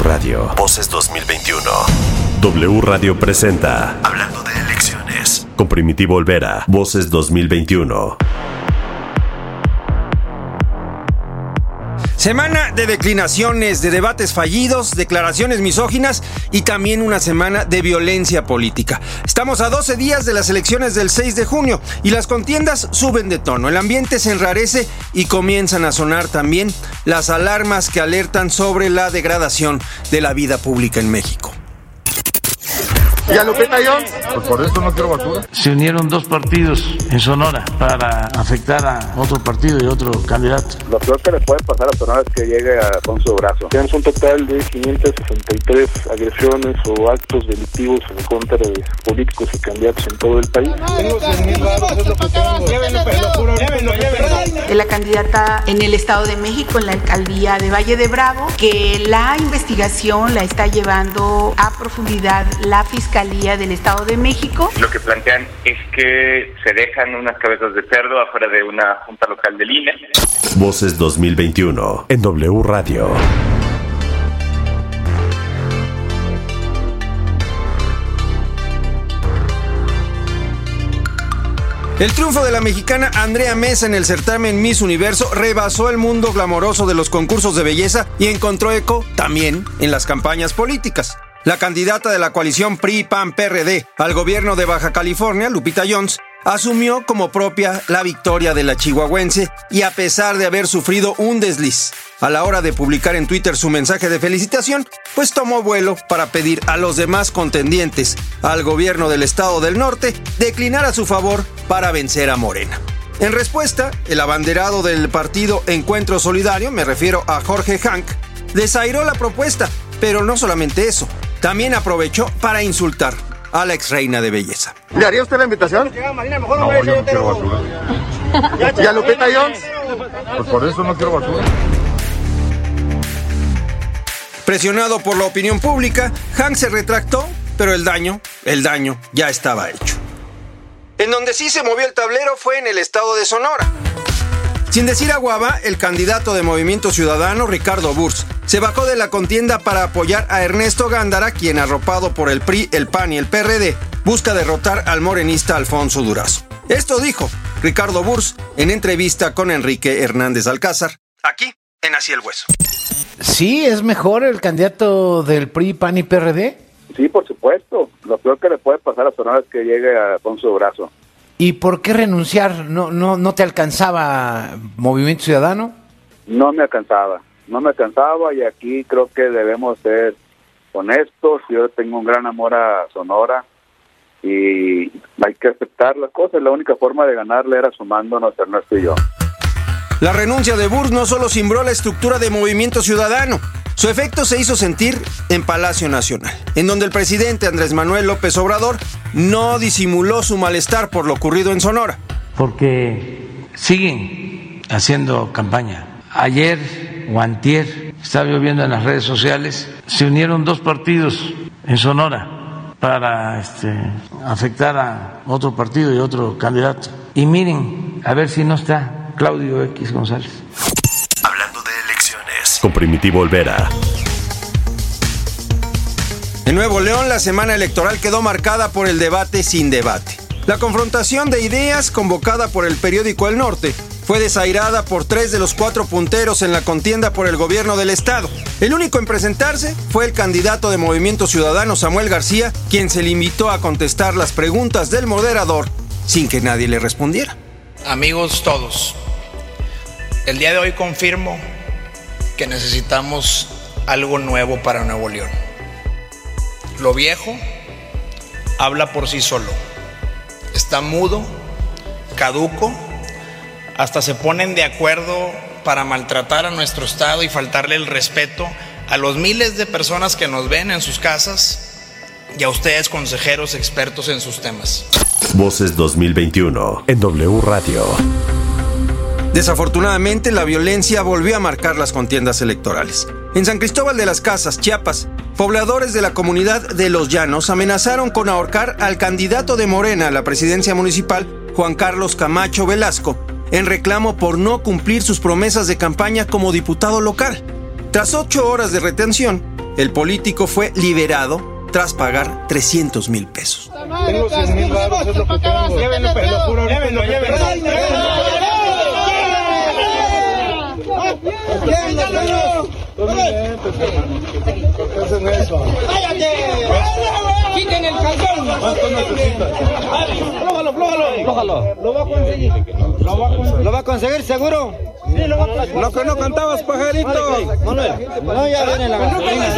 Radio. Voces 2021. W Radio presenta Hablando de elecciones. Con Primitivo Olvera. Voces 2021. Semana de declinaciones, de debates fallidos, declaraciones misóginas y también una semana de violencia política. Estamos a 12 días de las elecciones del 6 de junio y las contiendas suben de tono. El ambiente se enrarece y comienzan a sonar también las alarmas que alertan sobre la degradación de la vida pública en México. ¿Y a Lupita Jones? Pues por eso no quiero basura. Se unieron dos partidos en Sonora para afectar a otro partido y otro candidato. Lo peor que le puede pasar a Sonora es que llegue a, con su brazo. Tenemos un total de 563 agresiones o actos delictivos en contra de políticos y candidatos en todo el país. Tengo 100 mil es lo que tengo. Llévenlo, llévenlo, llévenlo. La candidata en el Estado de México, en la alcaldía de Valle de Bravo, que la investigación la está llevando a profundidad la fiscalía del Estado de México. Lo que plantean es que se dejan unas cabezas de cerdo afuera de una junta local del INE. Voces 2021 en W Radio. El triunfo de la mexicana Andrea Mesa en el certamen Miss Universo rebasó el mundo glamoroso de los concursos de belleza y encontró eco también en las campañas políticas. La candidata de la coalición PRI-PAN-PRD al gobierno de Baja California, Lupita Jones, asumió como propia la victoria de la chihuahuense y a pesar de haber sufrido un desliz a la hora de publicar en Twitter su mensaje de felicitación, pues tomó vuelo para pedir a los demás contendientes al gobierno del estado del norte declinar a su favor para vencer a Morena. En respuesta, el abanderado del partido Encuentro Solidario, me refiero a Jorge Hank, desairó la propuesta, pero no solamente eso, también aprovechó para insultar a la ex reina de belleza. ¿Le haría usted la invitación? No, yo no quiero basura. ¿Y a Lupita Jones? Pues por eso no quiero basura. Presionado por la opinión pública, Hank se retractó, pero el daño, el daño ya estaba hecho. En donde sí se movió el tablero fue en el estado de Sonora. Sin decir aguaba, el candidato de Movimiento Ciudadano, Ricardo Burs, se bajó de la contienda para apoyar a Ernesto Gándara, quien arropado por el PRI, el PAN y el PRD, busca derrotar al morenista Alfonso Durazo. Esto dijo Ricardo Burs en entrevista con Enrique Hernández Alcázar, aquí en Así el Hueso. Sí, es mejor el candidato del PRI, PAN y PRD. Sí, por supuesto. Lo peor que le puede pasar a Sonora es que llegue a Alfonso Durazo. ¿Y por qué renunciar? ¿No, no, ¿No te alcanzaba Movimiento Ciudadano? No me alcanzaba, no me alcanzaba y aquí creo que debemos ser honestos. Yo tengo un gran amor a Sonora y hay que aceptar las cosas. La única forma de ganarle era sumándonos Ernesto y yo. La renuncia de Burs no solo cimbró la estructura de Movimiento Ciudadano, su efecto se hizo sentir en Palacio Nacional, en donde el presidente Andrés Manuel López Obrador no disimuló su malestar por lo ocurrido en Sonora. Porque siguen haciendo campaña. Ayer o antier, estaba yo viendo en las redes sociales, se unieron dos partidos en Sonora para este, afectar a otro partido y otro candidato. Y miren, a ver si no está Claudio X González con Primitivo Olvera. En Nuevo León, la semana electoral quedó marcada por el debate sin debate. La confrontación de ideas convocada por el periódico El Norte fue desairada por tres de los cuatro punteros en la contienda por el gobierno del estado. El único en presentarse fue el candidato de Movimiento Ciudadano Samuel García, quien se limitó a contestar las preguntas del moderador sin que nadie le respondiera. Amigos todos, el día de hoy confirmo que necesitamos algo nuevo para Nuevo León. Lo viejo habla por sí solo. Está mudo, caduco, hasta se ponen de acuerdo para maltratar a nuestro Estado y faltarle el respeto a los miles de personas que nos ven en sus casas y a ustedes consejeros expertos en sus temas. Voces 2021 en W Radio. Desafortunadamente, la violencia volvió a marcar las contiendas electorales. En San Cristóbal de las Casas, Chiapas, pobladores de la comunidad de Los Llanos amenazaron con ahorcar al candidato de Morena a la presidencia municipal, Juan Carlos Camacho Velasco, en reclamo por no cumplir sus promesas de campaña como diputado local. Tras ocho horas de retención, el político fue liberado tras pagar 300 mil pesos. Tengo 100 mil baros, es lo que tengo. ¿Qué hacen eso? ¡Cállate! ¡Quiten el calzón! ¿Cuánto necesitas? ¡Flójalo, flójalo! ¡Flójalo! Lo va a conseguir. Lo va a conseguir. ¿Lo va a conseguir seguro? Sí, lo va a conseguir. Lo que no cantabas, pajarito. Manuel, no, ya viene la gasolina.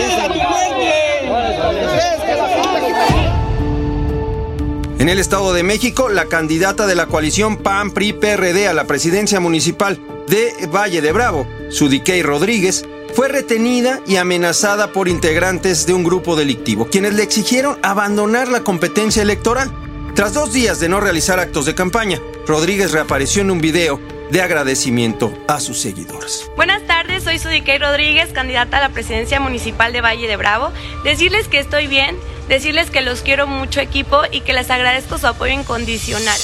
En el Estado de México, la candidata de la coalición PAN-PRI-PRD a la presidencia municipal de Valle de Bravo, Sudiquey Rodríguez, fue retenida y amenazada por integrantes de un grupo delictivo, quienes le exigieron abandonar la competencia electoral. Tras dos días de no realizar actos de campaña, Rodríguez reapareció en un video de agradecimiento a sus seguidores. Buenas tardes, soy Sudiquey Rodríguez, candidata a la presidencia municipal de Valle de Bravo. Decirles que estoy bien, decirles que los quiero mucho equipo y que les agradezco su apoyo incondicional.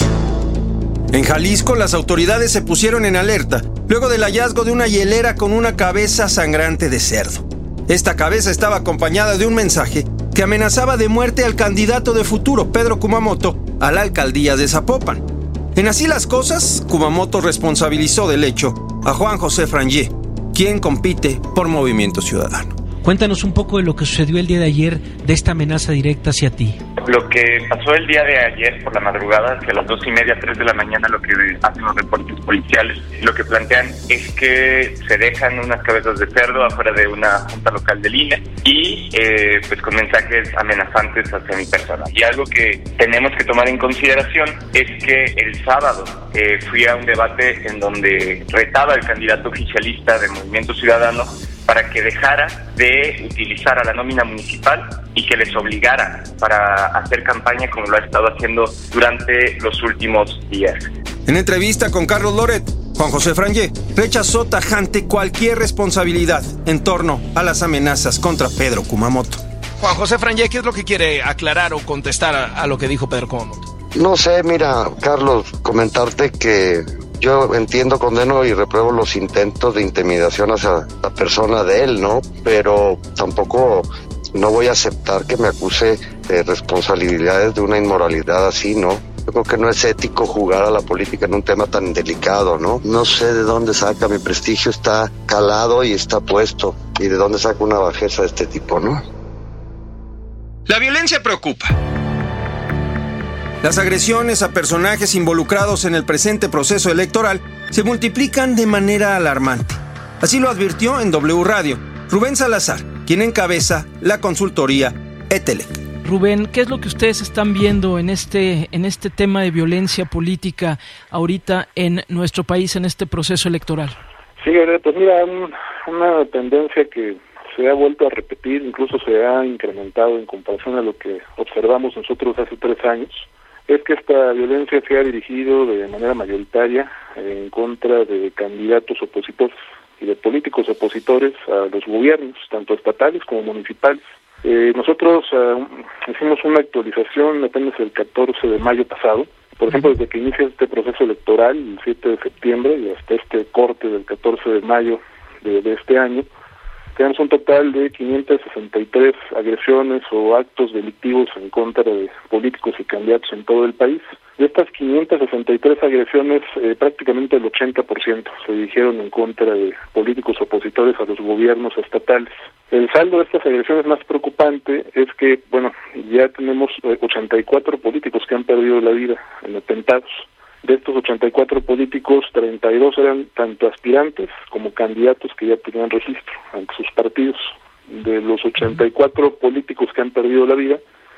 En Jalisco, las autoridades se pusieron en alerta luego del hallazgo de una hielera con una cabeza sangrante de cerdo. Esta cabeza estaba acompañada de un mensaje que amenazaba de muerte al candidato de futuro, Pedro Kumamoto, a la alcaldía de Zapopan. En así las cosas, Kumamoto responsabilizó del hecho a Juan José Frangé, quien compite por Movimiento Ciudadano. Cuéntanos un poco de lo que sucedió el día de ayer, de esta amenaza directa hacia ti. Lo que pasó el día de ayer por la madrugada, hacia las dos y media, tres de la mañana, lo que hacen los reportes policiales, lo que plantean es que se dejan unas cabezas de cerdo afuera de una junta local del INE y eh, pues con mensajes amenazantes hacia mi persona. Y algo que tenemos que tomar en consideración es que el sábado eh, fui a un debate en donde retaba el candidato oficialista de Movimiento Ciudadano para que dejara de utilizar a la nómina municipal y que les obligara para hacer campaña como lo ha estado haciendo durante los últimos días. En entrevista con Carlos Loret, Juan José Frangé rechazó tajante cualquier responsabilidad en torno a las amenazas contra Pedro Kumamoto. Juan José Frangé, ¿qué es lo que quiere aclarar o contestar a, a lo que dijo Pedro Kumamoto? No sé, mira, Carlos, comentarte que yo entiendo, condeno y repruebo los intentos de intimidación hacia la persona de él, ¿no? Pero tampoco no voy a aceptar que me acuse de responsabilidades de una inmoralidad así, ¿no? Yo creo que no es ético jugar a la política en un tema tan delicado, ¿no? No sé de dónde saca, mi prestigio está calado y está puesto. Y de dónde saca una bajeza de este tipo, ¿no? La violencia preocupa. Las agresiones a personajes involucrados en el presente proceso electoral se multiplican de manera alarmante. Así lo advirtió en W Radio Rubén Salazar, quien encabeza la consultoría ETELEC. Rubén, ¿qué es lo que ustedes están viendo en este, en este tema de violencia política ahorita en nuestro país, en este proceso electoral? Sí, pues mira, una tendencia que se ha vuelto a repetir, incluso se ha incrementado en comparación a lo que observamos nosotros hace tres años es que esta violencia se ha dirigido de manera mayoritaria en contra de candidatos opositores y de políticos opositores a los gobiernos, tanto estatales como municipales. Eh, nosotros uh, hicimos una actualización apenas el 14 de mayo pasado. Por ejemplo, desde que inicia este proceso electoral, el 7 de septiembre, y hasta este corte del 14 de mayo de, de este año, tenemos un total de 563 agresiones o actos delictivos en contra de políticos y candidatos en todo el país. De estas 563 agresiones, eh, prácticamente el 80% se dirigieron en contra de políticos opositores a los gobiernos estatales. El saldo de estas agresiones más preocupante es que, bueno, ya tenemos 84 eh, políticos que han perdido la vida en atentados. De estos 84 políticos, 32 eran tanto aspirantes como candidatos que ya tenían registro ante sus partidos. De los 84 políticos que han perdido la vida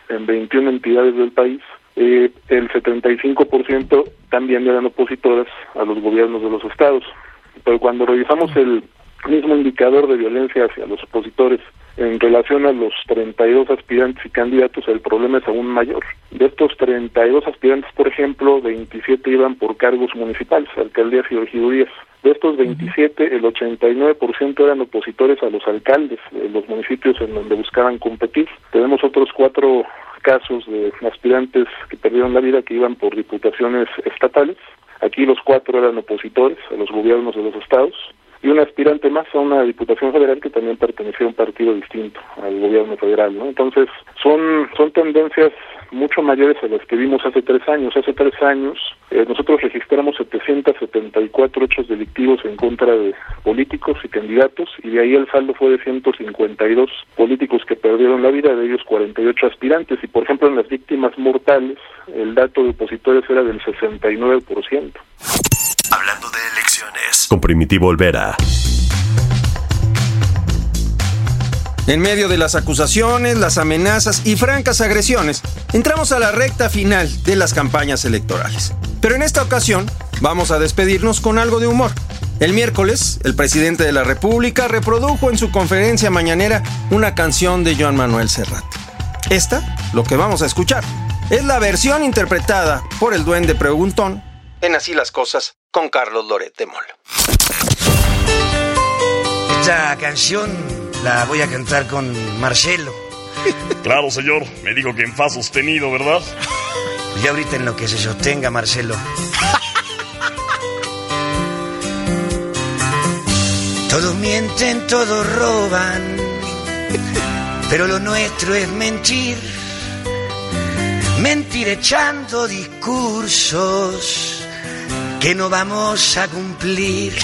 en 21 entidades del país, eh, el 75% también eran opositoras a los gobiernos de los estados. Pero cuando revisamos el mismo indicador de violencia hacia los opositores en relación a los 32 aspirantes y candidatos, el problema es aún mayor. De estos 32 aspirantes, por ejemplo, 27 iban por cargos municipales, alcaldías y regidurías. De estos 27, el 89% eran opositores a los alcaldes de los municipios en donde buscaban competir. Tenemos otros cuatro casos de aspirantes que perdieron la vida que iban por diputaciones estatales. Aquí los cuatro eran opositores a los gobiernos de los estados y un aspirante más a una diputación federal que también pertenecía a un partido distinto al gobierno federal, ¿no? Entonces, son, son tendencias mucho mayores a las que vimos hace tres años. Hace tres años eh, nosotros registramos 774 hechos delictivos en contra de políticos y candidatos y de ahí el saldo fue de 152 políticos que perdieron la vida, de ellos 48 aspirantes y por ejemplo en las víctimas mortales el dato de opositores era del 69%. Con Primitivo Olvera. En medio de las acusaciones, las amenazas y francas agresiones, entramos a la recta final de las campañas electorales. Pero en esta ocasión vamos a despedirnos con algo de humor. El miércoles, el presidente de la República reprodujo en su conferencia mañanera una canción de Joan Manuel Serrat. Esta, lo que vamos a escuchar, es la versión interpretada por el duende preguntón en Así las Cosas con Carlos Loret de Mola. Esta canción la voy a cantar con Marcelo. Claro, señor. Me dijo que en fa sostenido, ¿verdad? Y ahorita en lo que se sostenga, Marcelo. Todos mienten, todos roban, pero lo nuestro es mentir. Mentir echando discursos que no vamos a cumplir.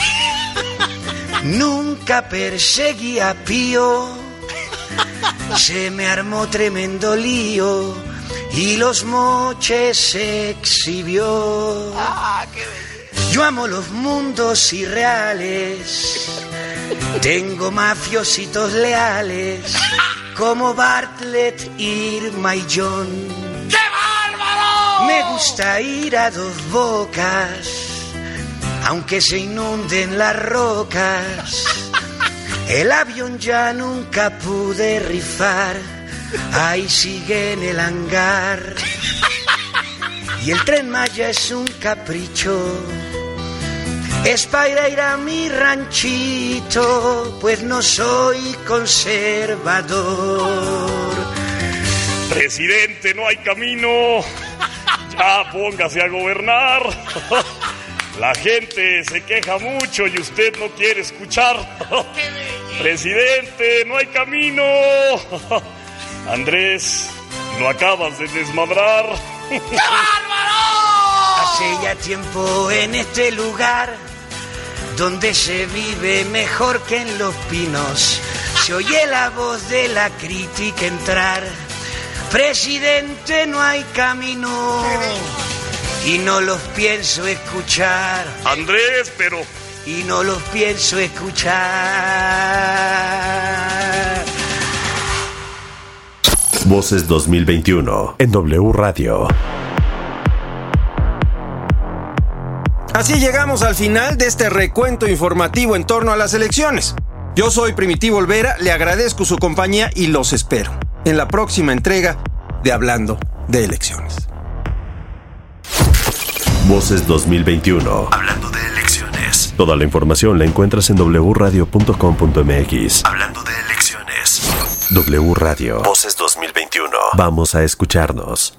Nunca perseguí a Pío, se me armó tremendo lío y los moches se exhibió. Yo amo los mundos irreales, tengo mafiositos leales como Bartlett, Irma y John. ¡Qué bárbaro! Me gusta ir a dos bocas aunque se inunden las rocas. El avión ya nunca pude rifar, ahí sigue en el hangar. Y el tren Maya es un capricho, es para ir a mi ranchito, pues no soy conservador. Presidente, no hay camino, ya póngase a gobernar. La gente se queja mucho y usted no quiere escuchar. Presidente, no hay camino. Andrés, lo acabas de desmadrar. ¡Qué bárbaro! Hace ya tiempo en este lugar donde se vive mejor que en los pinos. Se oye la voz de la crítica entrar. Presidente, no hay camino y no los pienso escuchar. Andrés, pero... Y no los pienso escuchar. Voces 2021 en W Radio. Así llegamos al final de este recuento informativo en torno a las elecciones. Yo soy Primitivo Olvera, le agradezco su compañía y los espero en la próxima entrega de Hablando de Elecciones. Voces 2021. Hablando de elecciones. Toda la información la encuentras en wradio.com.mx. Hablando de elecciones. W Radio. Voces 2021. Vamos a escucharnos.